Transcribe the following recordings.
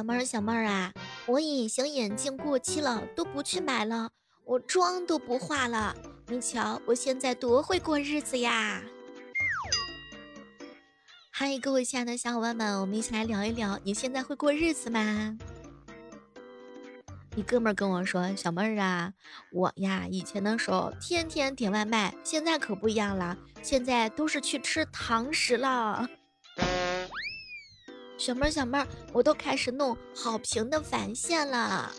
小妹儿，小妹儿啊，我隐形眼镜过期了，都不去买了，我妆都不化了。你瞧，我现在多会过日子呀！嗨，各位亲爱的小伙伴们，我们一起来聊一聊，你现在会过日子吗？一哥们儿跟我说：“小妹儿啊，我呀，以前的时候天天点外卖，现在可不一样了，现在都是去吃堂食了。”小妹儿，小妹儿，我都开始弄好评的返现了。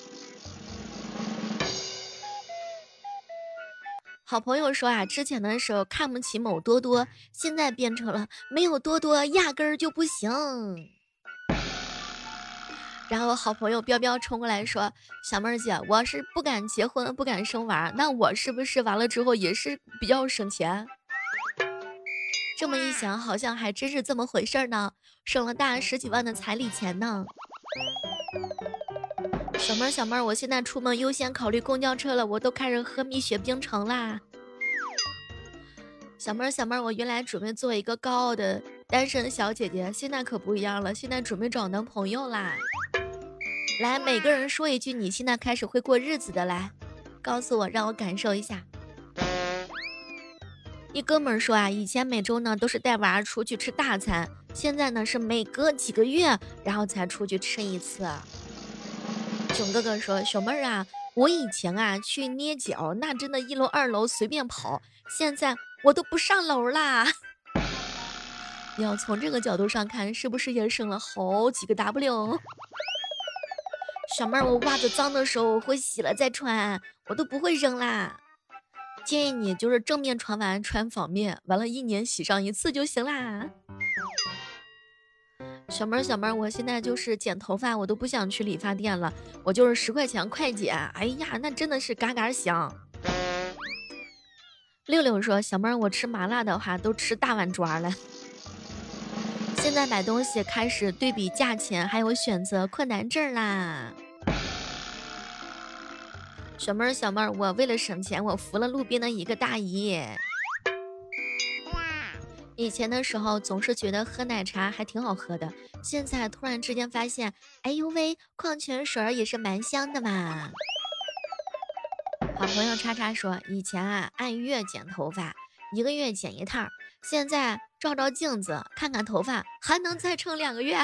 好朋友说啊，之前的时候看不起某多多，现在变成了没有多多压根儿就不行。然后好朋友彪彪冲过来说：“小妹儿姐，我是不敢结婚，不敢生娃，那我是不是完了之后也是比较省钱？”这么一想，好像还真是这么回事呢，省了大十几万的彩礼钱呢。小妹儿，小妹儿，我现在出门优先考虑公交车了，我都开始喝蜜雪冰城啦。小妹儿，小妹儿，我原来准备做一个高傲的单身小姐姐，现在可不一样了，现在准备找男朋友啦。来，每个人说一句你现在开始会过日子的来，告诉我，让我感受一下。一哥们儿说啊，以前每周呢都是带娃出去吃大餐，现在呢是每隔几个月然后才出去吃一次。囧哥哥说，小妹儿啊，我以前啊去捏脚，那真的一楼二楼随便跑，现在我都不上楼啦。要从这个角度上看，是不是也省了好几个 W？小妹儿，我袜子脏的时候我会洗了再穿，我都不会扔啦。建议你就是正面穿完穿反面，完了，一年洗上一次就行啦。小妹儿，小妹儿，我现在就是剪头发，我都不想去理发店了，我就是十块钱快剪。哎呀，那真的是嘎嘎香。六六说，小妹儿，我吃麻辣的话都吃大碗抓了。现在买东西开始对比价钱，还有选择困难症啦。小妹儿，小妹儿，我为了省钱，我扶了路边的一个大姨。以前的时候总是觉得喝奶茶还挺好喝的，现在突然之间发现，哎呦喂，矿泉水也是蛮香的嘛。好朋友叉叉说，以前啊按月剪头发，一个月剪一趟，现在照照镜子看看头发还能再撑两个月。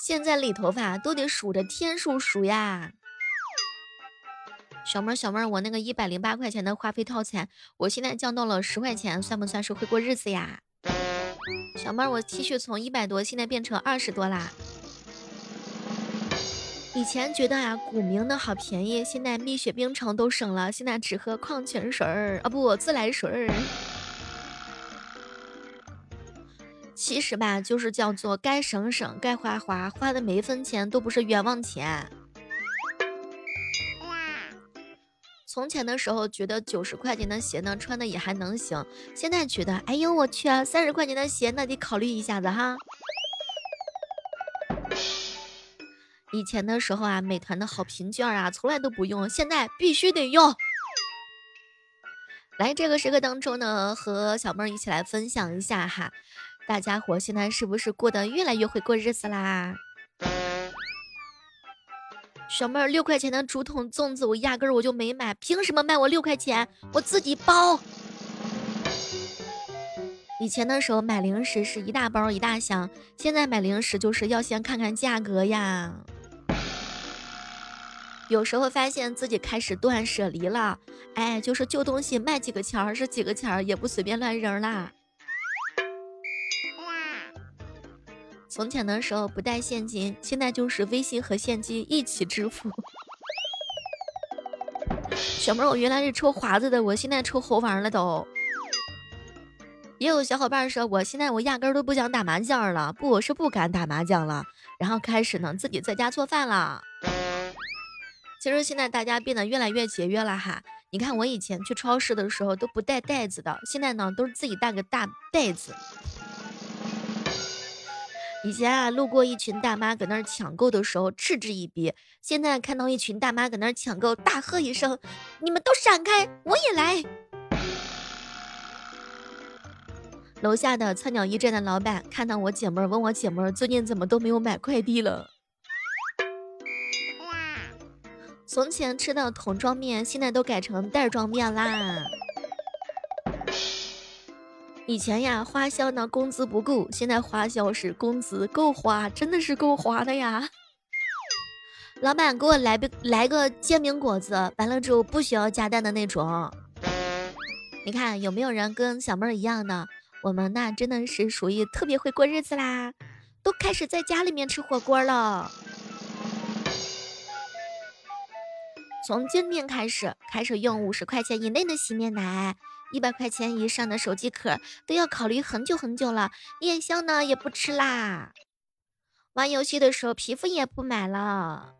现在理头发都得数着天数数呀。小妹儿，小妹儿，我那个一百零八块钱的话费套餐，我现在降到了十块钱，算不算是会过日子呀？小妹儿，我 T 恤从一百多现在变成二十多啦。以前觉得啊，古茗的好便宜，现在蜜雪冰城都省了，现在只喝矿泉水儿啊，不，自来水儿。其实吧，就是叫做该省省，该花花，花的每一分钱都不是冤枉钱。从前的时候觉得九十块钱的鞋呢穿的也还能行，现在觉得哎呦我去啊，三十块钱的鞋那得考虑一下子哈。以前的时候啊，美团的好评券啊从来都不用，现在必须得用。来这个时刻当中呢，和小妹儿一起来分享一下哈，大家伙现在是不是过得越来越会过日子啦？小妹儿，六块钱的竹筒粽子，我压根儿我就没买，凭什么卖我六块钱？我自己包。以前的时候买零食是一大包一大箱，现在买零食就是要先看看价格呀。有时候发现自己开始断舍离了，哎，就是旧东西卖几个钱儿是几个钱儿，也不随便乱扔啦。从前的时候不带现金，现在就是微信和现金一起支付。小妹儿，我原来是抽华子的，我现在抽猴王了都。也有小伙伴说，我现在我压根都不想打麻将了，不，我是不敢打麻将了，然后开始呢自己在家做饭了。其实现在大家变得越来越节约了哈，你看我以前去超市的时候都不带袋子的，现在呢都是自己带个大袋子。以前啊，路过一群大妈搁那儿抢购的时候嗤之以鼻，现在看到一群大妈搁那儿抢购，大喝一声：“你们都闪开，我也来！”楼下的菜鸟驿站的老板看到我姐妹儿，问我姐妹儿最近怎么都没有买快递了。从前吃的桶装面，现在都改成袋装面啦。以前呀，花销呢工资不够，现在花销是工资够花，真的是够花的呀。老板给我来个来个煎饼果子，完了之后不需要加蛋的那种。你看有没有人跟小妹儿一样的？我们那真的是属于特别会过日子啦，都开始在家里面吃火锅了。从今天开始，开始用五十块钱以内的洗面奶。一百块钱以上的手机壳都要考虑很久很久了，夜宵呢也不吃啦，玩游戏的时候皮肤也不买了，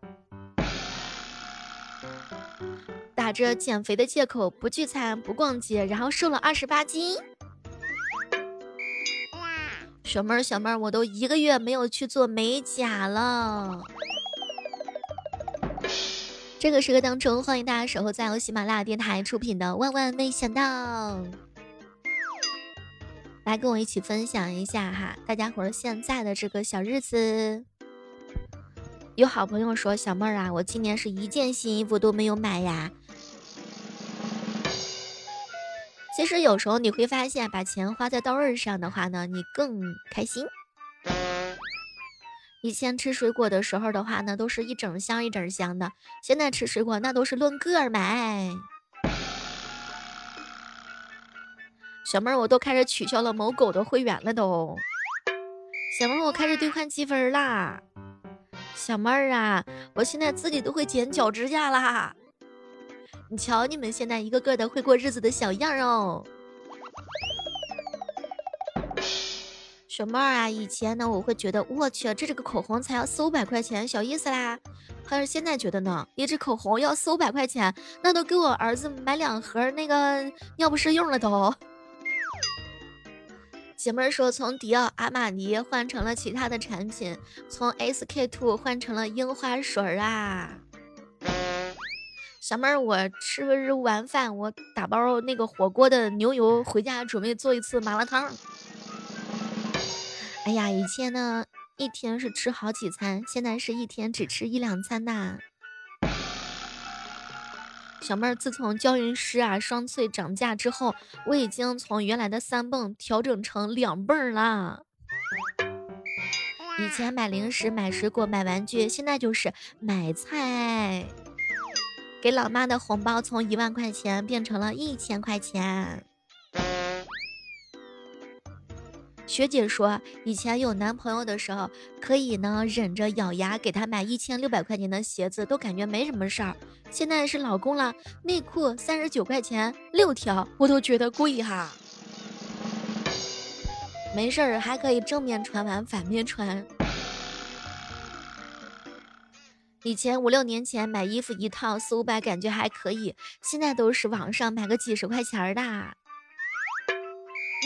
打着减肥的借口不聚餐不逛街，然后瘦了二十八斤。小妹儿小妹儿，我都一个月没有去做美甲了。这个时刻当中，欢迎大家守候在由喜马拉雅电台出品的《万万没想到》，来跟我一起分享一下哈，大家伙现在的这个小日子。有好朋友说：“小妹儿啊，我今年是一件新衣服都没有买呀。”其实有时候你会发现，把钱花在刀刃上的话呢，你更开心。以前吃水果的时候的话呢，都是一整箱一整箱的，现在吃水果那都是论个买。小妹儿，我都开始取消了某狗的会员了都。小妹儿，我开始兑换积分啦。小妹儿啊，我现在自己都会剪脚指甲啦。你瞧你们现在一个个的会过日子的小样哦。小妹啊，以前呢，我会觉得我去，这这个口红才要四五百块钱，小意思啦。可是现在觉得呢，一支口红要四五百块钱，那都给我儿子买两盒那个尿不湿用了都。姐妹儿说，从迪奥、阿玛尼换成了其他的产品，从 SK two 换成了樱花水啊。小妹儿，我吃完饭，我打包那个火锅的牛油回家，准备做一次麻辣烫。哎呀，以前呢一天是吃好几餐，现在是一天只吃一两餐呐。小妹儿，自从娇韵诗啊双萃涨价之后，我已经从原来的三泵调整成两泵啦。以前买零食、买水果、买玩具，现在就是买菜。给老妈的红包从一万块钱变成了一千块钱。学姐说，以前有男朋友的时候，可以呢忍着咬牙给他买一千六百块钱的鞋子，都感觉没什么事儿。现在是老公了，内裤三十九块钱六条，我都觉得贵哈。没事儿，还可以正面穿完反面穿。以前五六年前买衣服一套四五百，感觉还可以，现在都是网上买个几十块钱的。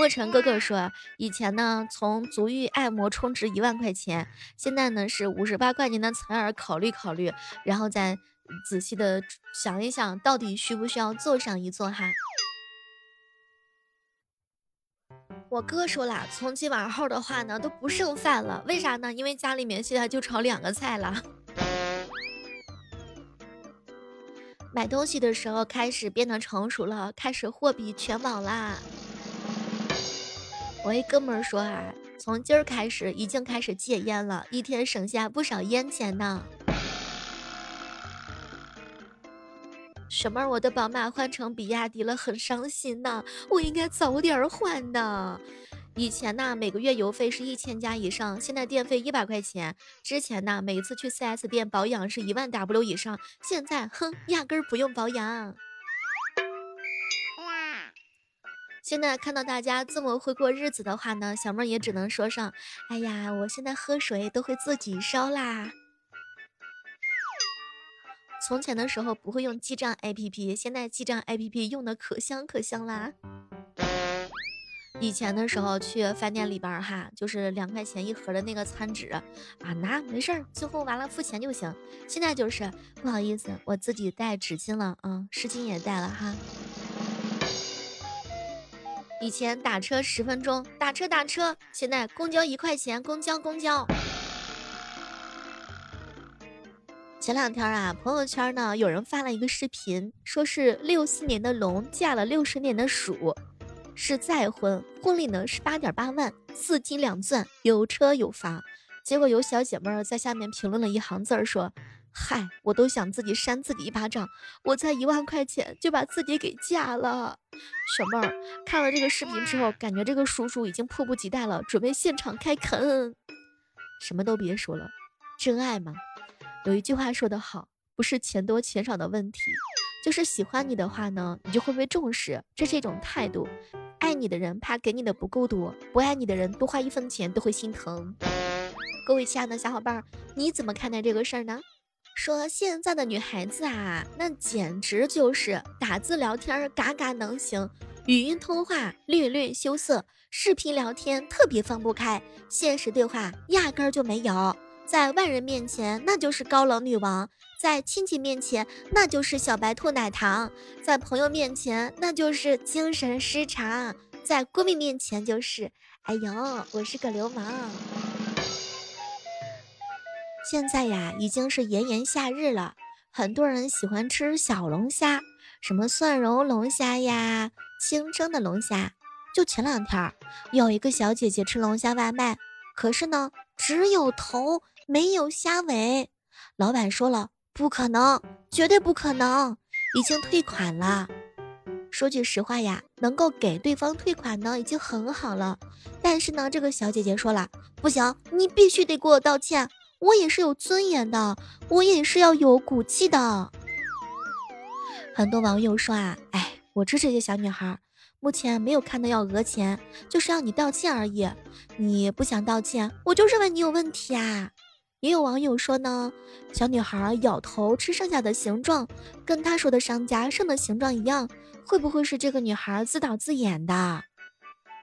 墨尘哥哥说：“以前呢，从足浴按摩充值一万块钱，现在呢是五十八块钱的采耳，考虑考虑，然后再仔细的想一想，到底需不需要做上一做哈。”我哥说了，从今往后的话呢，都不剩饭了，为啥呢？因为家里面现在就炒两个菜了。买东西的时候开始变得成熟了，开始货比全网啦。我一哥们儿说啊，从今儿开始已经开始戒烟了，一天省下不少烟钱呢。什么？我的宝马换成比亚迪了，很伤心呐。我应该早点换的。以前呢，每个月油费是一千加以上，现在电费一百块钱。之前呢，每次去 4S 店保养是一万 W 以上，现在哼，压根儿不用保养。现在看到大家这么会过日子的话呢，小妹也只能说上，哎呀，我现在喝水都会自己烧啦。从前的时候不会用记账 APP，现在记账 APP 用的可香可香啦。以前的时候去饭店里边哈，就是两块钱一盒的那个餐纸啊，拿没事儿，最后完了付钱就行。现在就是不好意思，我自己带纸巾了，啊，湿巾也带了哈。以前打车十分钟，打车打车，现在公交一块钱，公交公交。前两天啊，朋友圈呢有人发了一个视频，说是六四年的龙嫁了六十年的鼠，是再婚，婚礼呢是八点八万，四金两钻，有车有房。结果有小姐妹儿在下面评论了一行字儿，说：“嗨，我都想自己扇自己一巴掌，我才一万块钱就把自己给嫁了。”小妹儿看了这个视频之后，感觉这个叔叔已经迫不及待了，准备现场开啃。什么都别说了，真爱嘛。有一句话说得好，不是钱多钱少的问题，就是喜欢你的话呢，你就会被重视，这是一种态度。爱你的人怕给你的不够多，不爱你的人多花一分钱都会心疼。各位亲爱的小伙伴，你怎么看待这个事儿呢？说现在的女孩子啊，那简直就是打字聊天嘎嘎能行，语音通话略略羞涩，视频聊天特别放不开，现实对话压根儿就没有。在外人面前，那就是高冷女王；在亲戚面前，那就是小白兔奶糖；在朋友面前，那就是精神失常；在闺蜜面前，就是哎呦，我是个流氓。现在呀，已经是炎炎夏日了，很多人喜欢吃小龙虾，什么蒜蓉龙虾呀、清蒸的龙虾。就前两天，有一个小姐姐吃龙虾外卖，可是呢，只有头。没有虾尾，老板说了，不可能，绝对不可能，已经退款了。说句实话呀，能够给对方退款呢，已经很好了。但是呢，这个小姐姐说了，不行，你必须得给我道歉，我也是有尊严的，我也是要有骨气的。很多网友说啊，哎，我支持这些小女孩，目前没有看到要讹钱，就是要你道歉而已。你不想道歉，我就认为你有问题啊。也有网友说呢，小女孩咬头吃剩下的形状，跟她说的商家剩的形状一样，会不会是这个女孩自导自演的？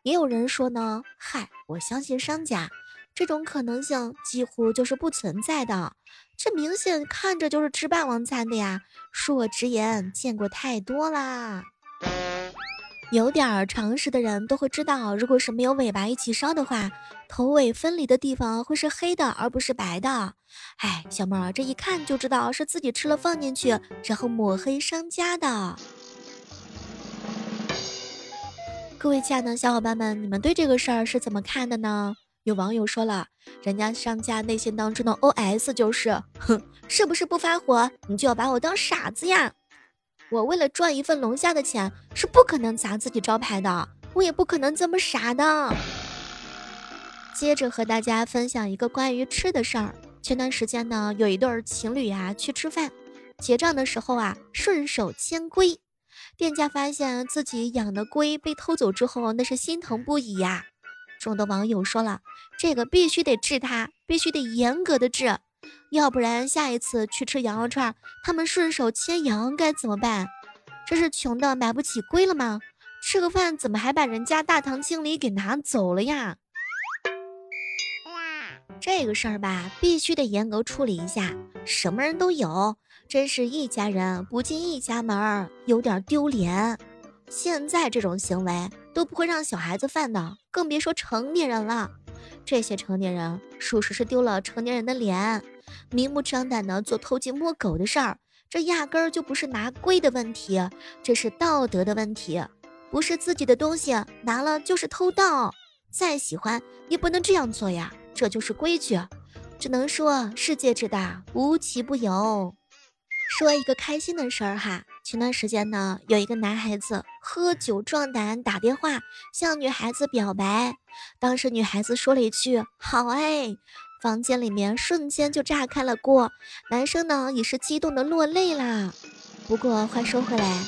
也有人说呢，嗨，我相信商家，这种可能性几乎就是不存在的。这明显看着就是吃霸王餐的呀！恕我直言，见过太多啦。有点常识的人都会知道，如果是没有尾巴一起烧的话，头尾分离的地方会是黑的，而不是白的。哎，小妹儿，这一看就知道是自己吃了放进去，然后抹黑商家的。各位亲爱的小伙伴们，你们对这个事儿是怎么看的呢？有网友说了，人家商家内心当中的 OS 就是：哼，是不是不发火，你就要把我当傻子呀？我为了赚一份龙虾的钱，是不可能砸自己招牌的，我也不可能这么傻的。接着和大家分享一个关于吃的事儿。前段时间呢，有一对情侣啊去吃饭，结账的时候啊顺手牵龟，店家发现自己养的龟被偷走之后，那是心疼不已呀。众多网友说了，这个必须得治他，必须得严格的治。要不然下一次去吃羊肉串，他们顺手牵羊该怎么办？这是穷的买不起龟了吗？吃个饭怎么还把人家大堂经理给拿走了呀？这个事儿吧，必须得严格处理一下。什么人都有，真是一家人不进一家门，有点丢脸。现在这种行为都不会让小孩子犯的，更别说成年人了。这些成年人属实是丢了成年人的脸。明目张胆的做偷鸡摸狗的事儿，这压根儿就不是拿龟的问题，这是道德的问题。不是自己的东西拿了就是偷盗，再喜欢也不能这样做呀，这就是规矩。只能说世界之大，无奇不有。说一个开心的事儿哈，前段时间呢，有一个男孩子喝酒壮胆，打电话向女孩子表白，当时女孩子说了一句“好哎”。房间里面瞬间就炸开了锅，男生呢也是激动的落泪啦。不过话说回来，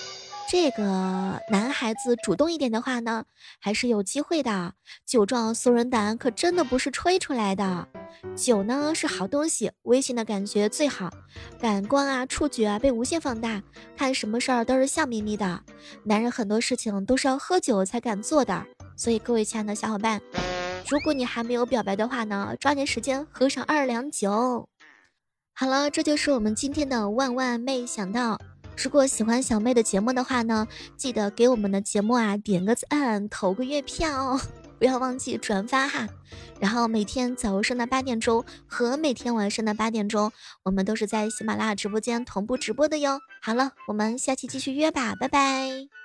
这个男孩子主动一点的话呢，还是有机会的。酒壮怂人胆，可真的不是吹出来的。酒呢是好东西，微醺的感觉最好，感官啊、触觉啊被无限放大，看什么事儿都是笑眯眯的。男人很多事情都是要喝酒才敢做的，所以各位亲爱的小伙伴。如果你还没有表白的话呢，抓紧时间喝上二两酒。好了，这就是我们今天的万万没想到。如果喜欢小妹的节目的话呢，记得给我们的节目啊点个赞，投个月票哦。不要忘记转发哈。然后每天早上的八点钟和每天晚上的八点钟，我们都是在喜马拉雅直播间同步直播的哟。好了，我们下期继续约吧，拜拜。